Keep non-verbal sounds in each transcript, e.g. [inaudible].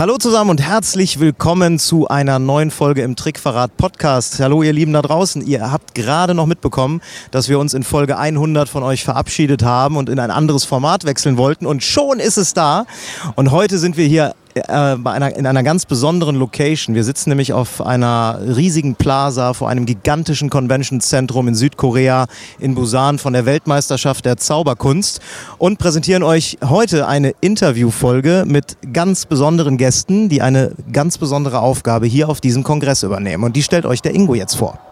Hallo zusammen und herzlich willkommen zu einer neuen Folge im Trickverrat Podcast. Hallo ihr Lieben da draußen. Ihr habt gerade noch mitbekommen, dass wir uns in Folge 100 von euch verabschiedet haben und in ein anderes Format wechseln wollten und schon ist es da. Und heute sind wir hier äh, einer, in einer ganz besonderen Location. Wir sitzen nämlich auf einer riesigen Plaza vor einem gigantischen Convention-Zentrum in Südkorea, in Busan von der Weltmeisterschaft der Zauberkunst und präsentieren euch heute eine Interviewfolge mit ganz besonderen Gästen, die eine ganz besondere Aufgabe hier auf diesem Kongress übernehmen. Und die stellt euch der Ingo jetzt vor.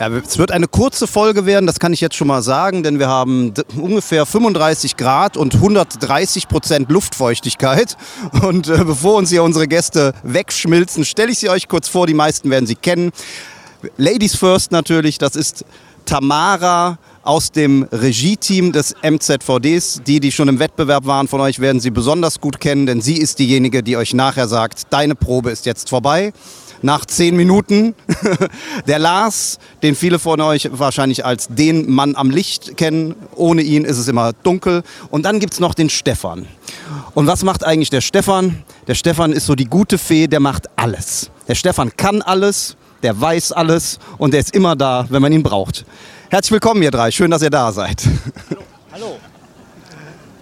Ja, es wird eine kurze Folge werden, das kann ich jetzt schon mal sagen, denn wir haben ungefähr 35 Grad und 130 Prozent Luftfeuchtigkeit. [laughs] Und äh, bevor uns hier unsere Gäste wegschmilzen, stelle ich sie euch kurz vor. Die meisten werden sie kennen. Ladies first natürlich, das ist Tamara aus dem Regie-Team des MZVDs. Die, die schon im Wettbewerb waren von euch, werden sie besonders gut kennen, denn sie ist diejenige, die euch nachher sagt, deine Probe ist jetzt vorbei nach zehn Minuten. [laughs] Der Lars, den viele von euch wahrscheinlich als den Mann am Licht kennen. Ohne ihn ist es immer dunkel. Und dann gibt es noch den Stefan. Und was macht eigentlich der Stefan? Der Stefan ist so die gute Fee, der macht alles. Der Stefan kann alles, der weiß alles und der ist immer da, wenn man ihn braucht. Herzlich willkommen, ihr drei. Schön, dass ihr da seid. Hallo. Hallo.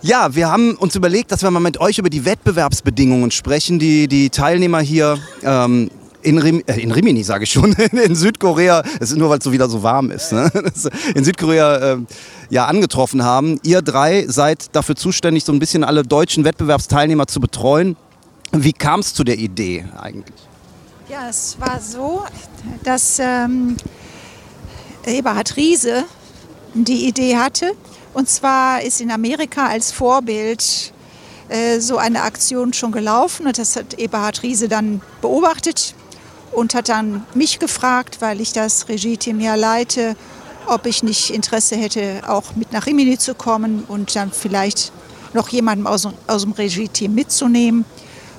Ja, wir haben uns überlegt, dass wir mal mit euch über die Wettbewerbsbedingungen sprechen, die die Teilnehmer hier ähm, in, Rim, äh, in Rimini, sage ich schon, [laughs] in Südkorea, es ist nur, weil es so wieder so warm ist, ne? [laughs] in Südkorea äh, ja angetroffen haben. Ihr drei seid dafür zuständig, so ein bisschen alle deutschen Wettbewerbsteilnehmer zu betreuen. Wie kam es zu der Idee eigentlich? Ja, es war so, dass ähm, Eberhard Riese die Idee hatte. Und zwar ist in Amerika als Vorbild äh, so eine Aktion schon gelaufen und das hat Eberhard Riese dann beobachtet und hat dann mich gefragt, weil ich das Regie-Team ja leite, ob ich nicht Interesse hätte, auch mit nach Rimini zu kommen und dann vielleicht noch jemanden aus, aus dem Regie-Team mitzunehmen,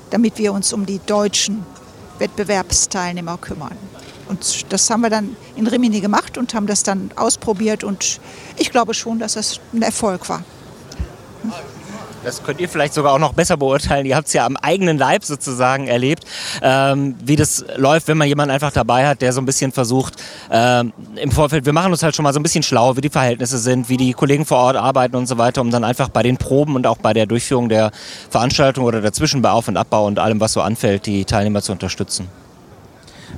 damit wir uns um die deutschen Wettbewerbsteilnehmer kümmern. Und das haben wir dann in Rimini gemacht und haben das dann ausprobiert und ich glaube schon, dass das ein Erfolg war. Das könnt ihr vielleicht sogar auch noch besser beurteilen. Ihr habt es ja am eigenen Leib sozusagen erlebt, ähm, wie das läuft, wenn man jemanden einfach dabei hat, der so ein bisschen versucht, ähm, im Vorfeld, wir machen uns halt schon mal so ein bisschen schlau, wie die Verhältnisse sind, wie die Kollegen vor Ort arbeiten und so weiter, um dann einfach bei den Proben und auch bei der Durchführung der Veranstaltung oder dazwischen bei Auf- und Abbau und allem, was so anfällt, die Teilnehmer zu unterstützen.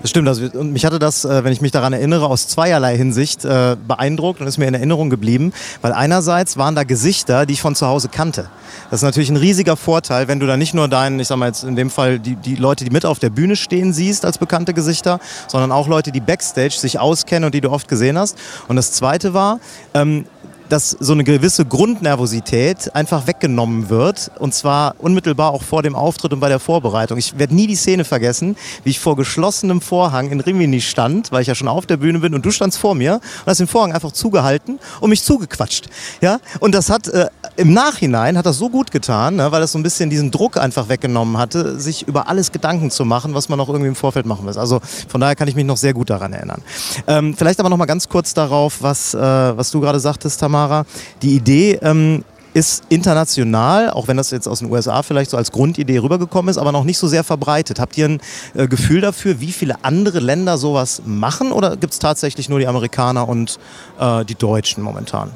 Das stimmt. Also, und mich hatte das, äh, wenn ich mich daran erinnere, aus zweierlei Hinsicht äh, beeindruckt und ist mir in Erinnerung geblieben. Weil einerseits waren da Gesichter, die ich von zu Hause kannte. Das ist natürlich ein riesiger Vorteil, wenn du da nicht nur deinen, ich sag mal jetzt in dem Fall die, die Leute, die mit auf der Bühne stehen, siehst als bekannte Gesichter, sondern auch Leute, die Backstage sich auskennen und die du oft gesehen hast. Und das Zweite war, ähm, dass so eine gewisse Grundnervosität einfach weggenommen wird. Und zwar unmittelbar auch vor dem Auftritt und bei der Vorbereitung. Ich werde nie die Szene vergessen, wie ich vor geschlossenem Vorhang in Rimini stand, weil ich ja schon auf der Bühne bin und du standst vor mir und hast den Vorhang einfach zugehalten und mich zugequatscht. Ja? Und das hat äh, im Nachhinein hat das so gut getan, ne, weil das so ein bisschen diesen Druck einfach weggenommen hatte, sich über alles Gedanken zu machen, was man noch irgendwie im Vorfeld machen will. Also von daher kann ich mich noch sehr gut daran erinnern. Ähm, vielleicht aber noch mal ganz kurz darauf, was, äh, was du gerade sagtest, Tamar Kamera. Die Idee ähm, ist international, auch wenn das jetzt aus den USA vielleicht so als Grundidee rübergekommen ist, aber noch nicht so sehr verbreitet. Habt ihr ein äh, Gefühl dafür, wie viele andere Länder sowas machen oder gibt es tatsächlich nur die Amerikaner und äh, die Deutschen momentan?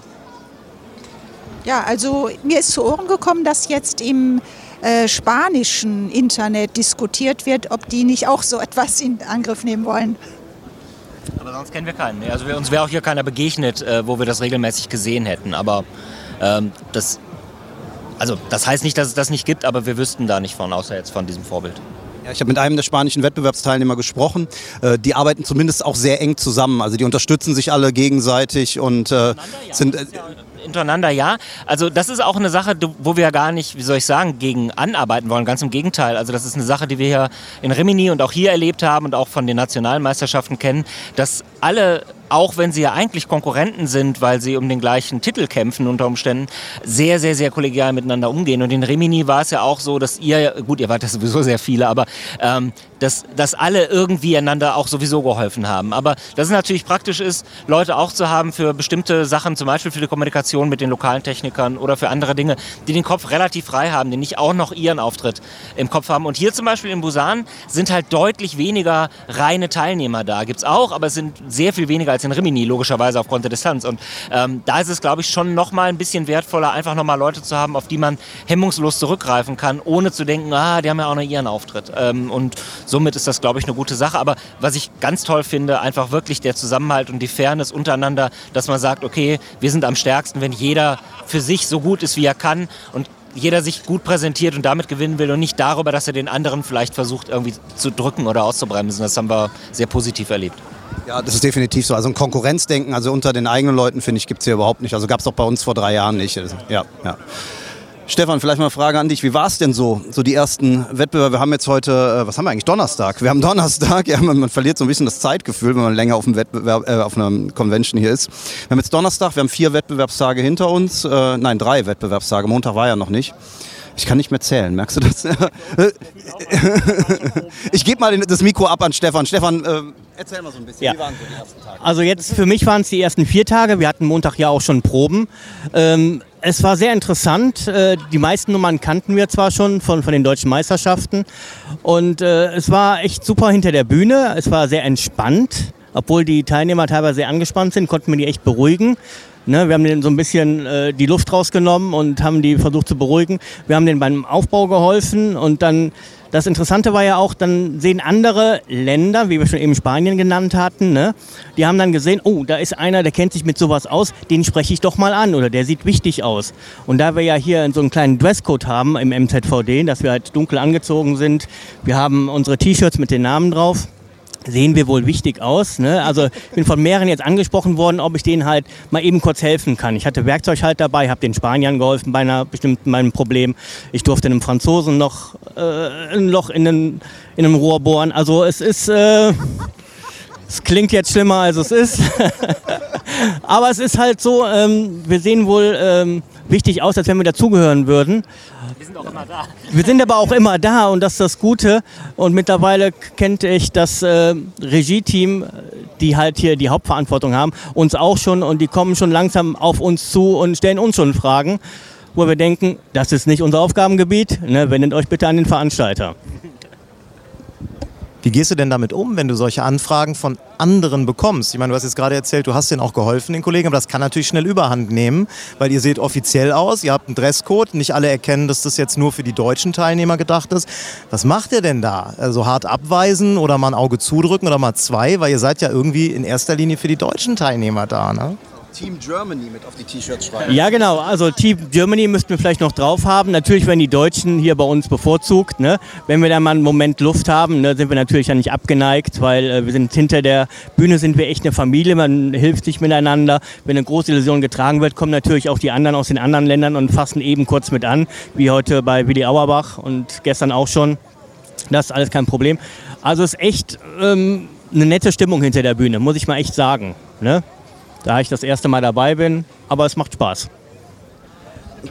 Ja, also mir ist zu Ohren gekommen, dass jetzt im äh, spanischen Internet diskutiert wird, ob die nicht auch so etwas in Angriff nehmen wollen. Aber sonst kennen wir keinen. Also wir, uns wäre auch hier keiner begegnet, äh, wo wir das regelmäßig gesehen hätten. Aber ähm, das, also das heißt nicht, dass es das nicht gibt, aber wir wüssten da nicht von, außer jetzt von diesem Vorbild. Ja, ich habe mit einem der spanischen Wettbewerbsteilnehmer gesprochen. Äh, die arbeiten zumindest auch sehr eng zusammen. Also die unterstützen sich alle gegenseitig und äh, sind. Äh, untereinander ja. Also das ist auch eine Sache, wo wir gar nicht, wie soll ich sagen, gegen anarbeiten wollen. Ganz im Gegenteil. Also das ist eine Sache, die wir hier in Rimini und auch hier erlebt haben und auch von den nationalen Meisterschaften kennen, dass alle auch wenn sie ja eigentlich Konkurrenten sind, weil sie um den gleichen Titel kämpfen unter Umständen, sehr, sehr, sehr kollegial miteinander umgehen. Und in Rimini war es ja auch so, dass ihr, gut, ihr wart ja sowieso sehr viele, aber ähm, dass, dass alle irgendwie einander auch sowieso geholfen haben. Aber dass es natürlich praktisch ist, Leute auch zu haben für bestimmte Sachen, zum Beispiel für die Kommunikation mit den lokalen Technikern oder für andere Dinge, die den Kopf relativ frei haben, die nicht auch noch ihren Auftritt im Kopf haben. Und hier zum Beispiel in Busan sind halt deutlich weniger reine Teilnehmer da. Gibt es auch, aber es sind sehr viel weniger als in Rimini, logischerweise aufgrund der Distanz. Und ähm, da ist es, glaube ich, schon nochmal ein bisschen wertvoller, einfach nochmal Leute zu haben, auf die man hemmungslos zurückgreifen kann, ohne zu denken, ah, die haben ja auch noch ihren Auftritt. Ähm, und somit ist das, glaube ich, eine gute Sache. Aber was ich ganz toll finde, einfach wirklich der Zusammenhalt und die Fairness untereinander, dass man sagt, okay, wir sind am stärksten, wenn jeder für sich so gut ist, wie er kann und jeder sich gut präsentiert und damit gewinnen will und nicht darüber, dass er den anderen vielleicht versucht irgendwie zu drücken oder auszubremsen. Das haben wir sehr positiv erlebt. Ja, das ist definitiv so. Also ein Konkurrenzdenken, also unter den eigenen Leuten, finde ich, gibt es hier überhaupt nicht. Also gab es auch bei uns vor drei Jahren nicht. Ja, ja. Stefan, vielleicht mal eine Frage an dich. Wie war es denn so, so die ersten Wettbewerbe? Wir haben jetzt heute, äh, was haben wir eigentlich, Donnerstag? Wir haben [laughs] Donnerstag, ja, man, man verliert so ein bisschen das Zeitgefühl, wenn man länger auf, einem Wettbewerb, äh, auf einer Convention hier ist. Wir haben jetzt Donnerstag, wir haben vier Wettbewerbstage hinter uns. Äh, nein, drei Wettbewerbstage. Montag war ja noch nicht. Ich kann nicht mehr zählen, merkst du das? [laughs] ich gebe mal das Mikro ab an Stefan. Stefan, äh, erzähl mal so ein bisschen, ja. wie waren so die ersten Tage? Also jetzt für mich waren es die ersten vier Tage. Wir hatten Montag ja auch schon Proben. Ähm, es war sehr interessant. Äh, die meisten Nummern kannten wir zwar schon von, von den deutschen Meisterschaften. Und äh, es war echt super hinter der Bühne. Es war sehr entspannt. Obwohl die Teilnehmer teilweise sehr angespannt sind, konnten wir die echt beruhigen. Ne, wir haben denen so ein bisschen äh, die Luft rausgenommen und haben die versucht zu beruhigen. Wir haben denen beim Aufbau geholfen und dann das Interessante war ja auch, dann sehen andere Länder, wie wir schon eben Spanien genannt hatten, ne, die haben dann gesehen, oh, da ist einer, der kennt sich mit sowas aus, den spreche ich doch mal an oder der sieht wichtig aus. Und da wir ja hier so einen kleinen Dresscode haben im MZVD, dass wir halt dunkel angezogen sind, wir haben unsere T-Shirts mit den Namen drauf, sehen wir wohl wichtig aus. Ne? Also ich bin von mehreren jetzt angesprochen worden, ob ich denen halt mal eben kurz helfen kann. Ich hatte Werkzeug halt dabei, habe den Spaniern geholfen bei einer bestimmten meinem Problem. Ich durfte einem Franzosen noch äh, ein Loch in, den, in einem Rohr bohren. Also es ist, äh, es klingt jetzt schlimmer als es ist. [laughs] Aber es ist halt so, ähm, wir sehen wohl ähm, wichtig aus, als wenn wir dazugehören würden. Wir sind auch immer da. Wir sind aber auch immer da und das ist das Gute. Und mittlerweile kennt ich das äh, Regie-Team, die halt hier die Hauptverantwortung haben, uns auch schon und die kommen schon langsam auf uns zu und stellen uns schon Fragen, wo wir denken, das ist nicht unser Aufgabengebiet, ne, wendet euch bitte an den Veranstalter. Wie gehst du denn damit um, wenn du solche Anfragen von anderen bekommst? Ich meine, du hast jetzt gerade erzählt, du hast denen auch geholfen, den Kollegen, aber das kann natürlich schnell Überhand nehmen, weil ihr seht offiziell aus, ihr habt einen Dresscode, nicht alle erkennen, dass das jetzt nur für die deutschen Teilnehmer gedacht ist. Was macht ihr denn da? Also hart abweisen oder mal ein Auge zudrücken oder mal zwei, weil ihr seid ja irgendwie in erster Linie für die deutschen Teilnehmer da, ne? Team Germany mit auf die T-Shirts schreiben. Ja, genau. Also Team Germany müssten wir vielleicht noch drauf haben. Natürlich werden die Deutschen hier bei uns bevorzugt. Ne? Wenn wir da mal einen Moment Luft haben, ne, sind wir natürlich ja nicht abgeneigt, weil äh, wir sind hinter der Bühne sind wir echt eine Familie. Man hilft sich miteinander. Wenn eine große Illusion getragen wird, kommen natürlich auch die anderen aus den anderen Ländern und fassen eben kurz mit an, wie heute bei Willi Auerbach und gestern auch schon. Das ist alles kein Problem. Also es ist echt ähm, eine nette Stimmung hinter der Bühne, muss ich mal echt sagen. Ne? Da ich das erste Mal dabei bin, aber es macht Spaß.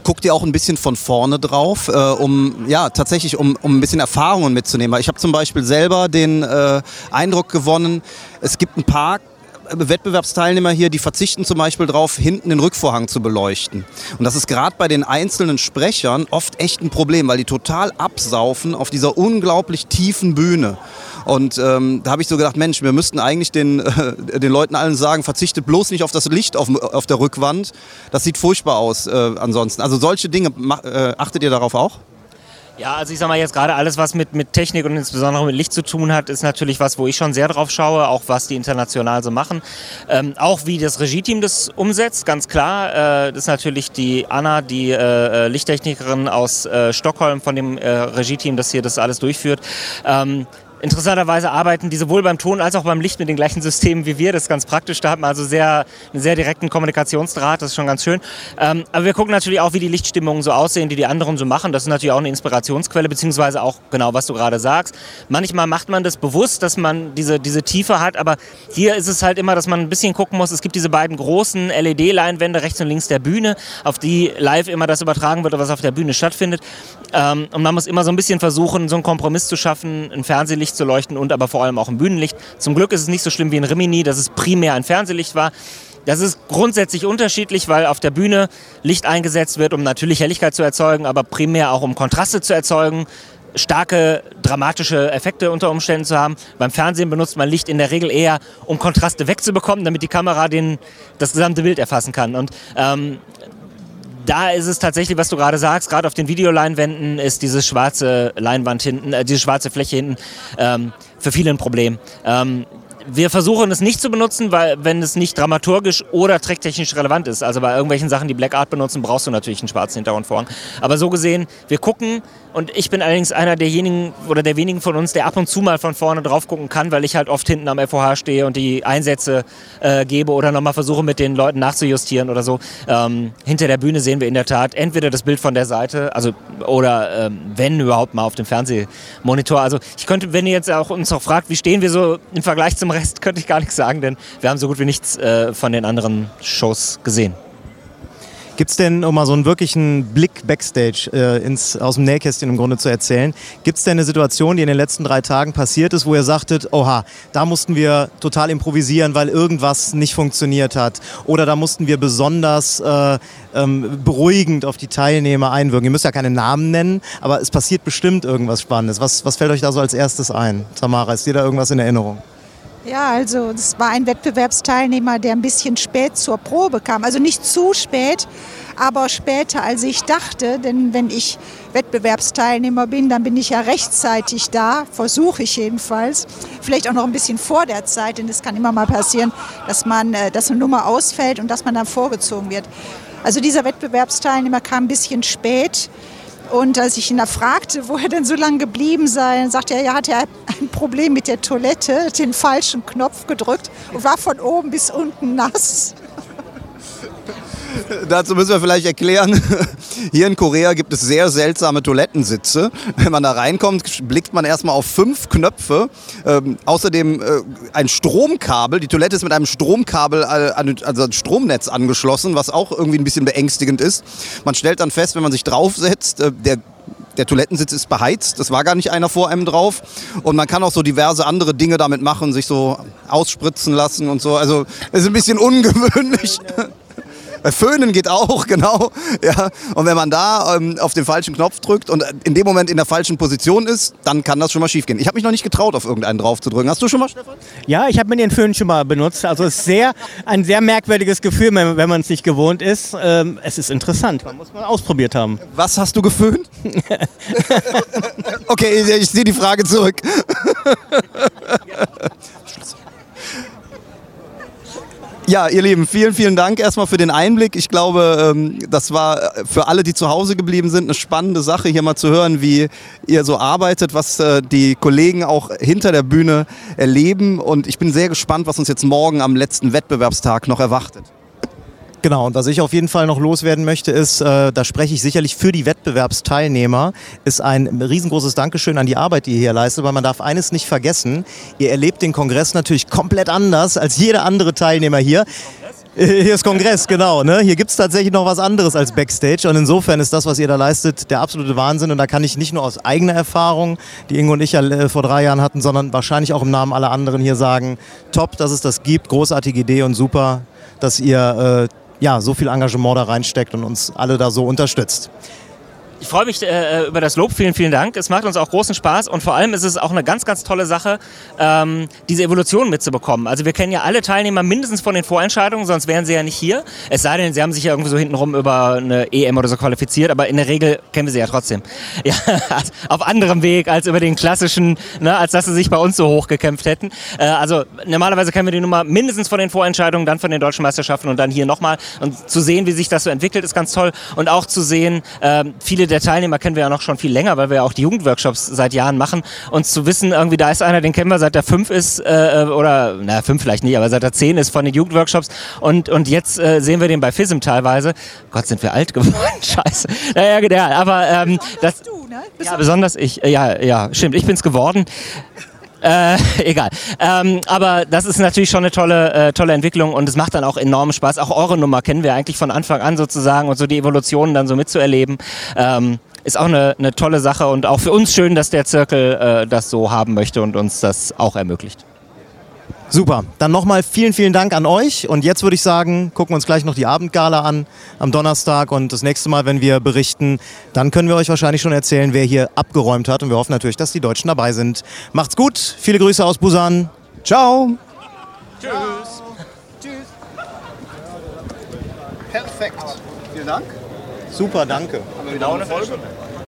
Guckt ihr auch ein bisschen von vorne drauf, äh, um ja tatsächlich um, um ein bisschen Erfahrungen mitzunehmen. Ich habe zum Beispiel selber den äh, Eindruck gewonnen, es gibt ein paar Wettbewerbsteilnehmer hier, die verzichten zum Beispiel darauf, hinten den Rückvorhang zu beleuchten. Und das ist gerade bei den einzelnen Sprechern oft echt ein Problem, weil die total absaufen auf dieser unglaublich tiefen Bühne. Und ähm, da habe ich so gedacht, Mensch, wir müssten eigentlich den, äh, den Leuten allen sagen, verzichtet bloß nicht auf das Licht auf, auf der Rückwand. Das sieht furchtbar aus äh, ansonsten. Also solche Dinge, äh, achtet ihr darauf auch? Ja, also ich sag mal jetzt gerade alles, was mit, mit Technik und insbesondere mit Licht zu tun hat, ist natürlich was, wo ich schon sehr drauf schaue, auch was die international so machen. Ähm, auch wie das Regie-Team das umsetzt, ganz klar. Äh, das ist natürlich die Anna, die äh, äh Lichttechnikerin aus äh, Stockholm von dem äh, Regie-Team, das hier das alles durchführt. Ähm, interessanterweise arbeiten die sowohl beim Ton als auch beim Licht mit den gleichen Systemen wie wir. Das ist ganz praktisch. Da hat man also sehr, einen sehr direkten Kommunikationsdraht. Das ist schon ganz schön. Ähm, aber wir gucken natürlich auch, wie die Lichtstimmungen so aussehen, die die anderen so machen. Das ist natürlich auch eine Inspirationsquelle, beziehungsweise auch genau, was du gerade sagst. Manchmal macht man das bewusst, dass man diese, diese Tiefe hat, aber hier ist es halt immer, dass man ein bisschen gucken muss. Es gibt diese beiden großen LED-Leinwände rechts und links der Bühne, auf die live immer das übertragen wird, was auf der Bühne stattfindet. Ähm, und man muss immer so ein bisschen versuchen, so einen Kompromiss zu schaffen, ein Fernsehlicht zu leuchten und aber vor allem auch ein Bühnenlicht. Zum Glück ist es nicht so schlimm wie in Rimini, dass es primär ein Fernsehlicht war. Das ist grundsätzlich unterschiedlich, weil auf der Bühne Licht eingesetzt wird, um natürlich Helligkeit zu erzeugen, aber primär auch um Kontraste zu erzeugen, starke dramatische Effekte unter Umständen zu haben. Beim Fernsehen benutzt man Licht in der Regel eher, um Kontraste wegzubekommen, damit die Kamera den, das gesamte Bild erfassen kann. Und ähm, da ist es tatsächlich, was du gerade sagst, gerade auf den Videoleinwänden ist diese schwarze Leinwand hinten, äh, diese schwarze Fläche hinten ähm, für viele ein Problem. Ähm, wir versuchen es nicht zu benutzen, weil wenn es nicht dramaturgisch oder tricktechnisch relevant ist. Also bei irgendwelchen Sachen, die Black Art benutzen, brauchst du natürlich einen schwarzen Hintergrund vorn. Aber so gesehen, wir gucken und ich bin allerdings einer derjenigen oder der wenigen von uns, der ab und zu mal von vorne drauf gucken kann, weil ich halt oft hinten am FOH stehe und die Einsätze äh, gebe oder nochmal versuche mit den Leuten nachzujustieren oder so. Ähm, hinter der Bühne sehen wir in der Tat entweder das Bild von der Seite, also oder ähm, wenn überhaupt mal auf dem Fernsehmonitor. Also ich könnte, wenn ihr jetzt auch uns auch fragt, wie stehen wir so im Vergleich zum Rest [laughs] könnte ich gar nichts sagen, denn wir haben so gut wie nichts äh, von den anderen Shows gesehen. Gibt es denn, um mal so einen wirklichen Blick backstage äh, ins, aus dem Nähkästchen im Grunde zu erzählen, gibt es denn eine Situation, die in den letzten drei Tagen passiert ist, wo ihr sagtet, oha, da mussten wir total improvisieren, weil irgendwas nicht funktioniert hat? Oder da mussten wir besonders äh, ähm, beruhigend auf die Teilnehmer einwirken? Ihr müsst ja keine Namen nennen, aber es passiert bestimmt irgendwas Spannendes. Was, was fällt euch da so als erstes ein? Tamara, ist dir da irgendwas in Erinnerung? Ja, also es war ein Wettbewerbsteilnehmer, der ein bisschen spät zur Probe kam. Also nicht zu spät, aber später, als ich dachte. Denn wenn ich Wettbewerbsteilnehmer bin, dann bin ich ja rechtzeitig da, versuche ich jedenfalls. Vielleicht auch noch ein bisschen vor der Zeit, denn es kann immer mal passieren, dass, man, äh, dass eine Nummer ausfällt und dass man dann vorgezogen wird. Also dieser Wettbewerbsteilnehmer kam ein bisschen spät. Und als ich ihn da fragte, wo er denn so lange geblieben sei, sagte er, er hatte ein Problem mit der Toilette, den falschen Knopf gedrückt und war von oben bis unten nass. Dazu müssen wir vielleicht erklären, hier in Korea gibt es sehr seltsame Toilettensitze. [laughs] Wenn man da reinkommt, blickt man erstmal auf fünf Knöpfe. Ähm, außerdem äh, ein Stromkabel. Die Toilette ist mit einem Stromkabel, äh, also ein Stromnetz angeschlossen, was auch irgendwie ein bisschen beängstigend ist. Man stellt dann fest, wenn man sich draufsetzt, äh, der der Toilettensitz ist beheizt, das war gar nicht einer vor einem drauf. Und man kann auch so diverse andere Dinge damit machen, sich so ausspritzen lassen und so. Also es ist ein bisschen [laughs] ungewöhnlich. Föhnen geht auch, [laughs] genau. Ja. Und wenn man da ähm, auf den falschen Knopf drückt und in dem Moment in der falschen Position ist, dann kann das schon mal schief gehen. Ich habe mich noch nicht getraut, auf irgendeinen drauf zu drücken. Hast du schon mal, Stefan? Ja, ich habe mir den Föhn schon mal benutzt. Also es ist sehr, ein sehr merkwürdiges Gefühl, wenn man es nicht gewohnt ist. Ähm, es ist interessant. Man muss mal ausprobiert haben. Was hast du geföhnt? [laughs] [laughs] okay, ich, ich ziehe die Frage zurück. Ja, ihr Lieben, vielen, vielen Dank erstmal für den Einblick. Ich glaube, ähm, das war für alle, die zu Hause geblieben sind, eine spannende Sache, hier mal zu hören, wie ihr so arbeitet, was äh, die Kollegen auch hinter der Bühne erleben. Und ich bin sehr gespannt, was uns jetzt morgen am letzten Wettbewerbstag noch erwartet. Genau, und was ich auf jeden Fall noch loswerden möchte, ist, äh, da spreche ich sicherlich für die Wettbewerbsteilnehmer, ist ein riesengroßes Dankeschön an die Arbeit, die ihr hier leistet, weil man darf eines nicht vergessen, ihr erlebt den Kongress natürlich komplett anders als jeder andere Teilnehmer hier. Hier ist Kongress, genau. Ne? Hier gibt es tatsächlich noch was anderes als Backstage. Und insofern ist das, was ihr da leistet, der absolute Wahnsinn. Und da kann ich nicht nur aus eigener Erfahrung, die Ingo und ich ja äh, vor drei Jahren hatten, sondern wahrscheinlich auch im Namen aller anderen hier sagen, top, dass es das gibt, großartige Idee und super, dass ihr äh, ja, so viel Engagement da reinsteckt und uns alle da so unterstützt. Ich freue mich äh, über das Lob. Vielen, vielen Dank. Es macht uns auch großen Spaß und vor allem ist es auch eine ganz, ganz tolle Sache, ähm, diese Evolution mitzubekommen. Also wir kennen ja alle Teilnehmer mindestens von den Vorentscheidungen, sonst wären sie ja nicht hier. Es sei denn, sie haben sich ja irgendwie so hintenrum über eine EM oder so qualifiziert, aber in der Regel kennen wir sie ja trotzdem. [laughs] Ja, auf anderem Weg als über den klassischen, ne, als dass sie sich bei uns so hochgekämpft hätten. Äh, also normalerweise kennen wir die Nummer mindestens von den Vorentscheidungen, dann von den deutschen Meisterschaften und dann hier nochmal. Und zu sehen, wie sich das so entwickelt, ist ganz toll. Und auch zu sehen, äh, viele der der Teilnehmer kennen wir ja noch schon viel länger, weil wir ja auch die Jugendworkshops seit Jahren machen. Und zu wissen, irgendwie da ist einer, den kennen wir seit er fünf ist, äh, oder, na, fünf vielleicht nicht, aber seit er zehn ist von den Jugendworkshops. Und, und jetzt äh, sehen wir den bei FISM teilweise. Gott, sind wir alt geworden. [laughs] Scheiße. Naja, ja, aber ähm, das. Du, ne? Ja, besonders ich. Ja, ja, stimmt. Ich bin's geworden. Äh, [laughs] egal. Ähm, aber das ist natürlich schon eine tolle, äh, tolle Entwicklung und es macht dann auch enorm Spaß. Auch eure Nummer kennen wir eigentlich von Anfang an sozusagen und so die Evolutionen dann so mitzuerleben. Ähm, ist auch eine, eine tolle Sache und auch für uns schön, dass der Zirkel äh, das so haben möchte und uns das auch ermöglicht. Super. Dann nochmal vielen, vielen Dank an euch. Und jetzt würde ich sagen, gucken wir uns gleich noch die Abendgala an am Donnerstag. Und das nächste Mal, wenn wir berichten, dann können wir euch wahrscheinlich schon erzählen, wer hier abgeräumt hat. Und wir hoffen natürlich, dass die Deutschen dabei sind. Macht's gut. Viele Grüße aus Busan. Ciao. Tschüss. Perfekt. Vielen Dank. Super, danke. Haben wir wieder eine Folge?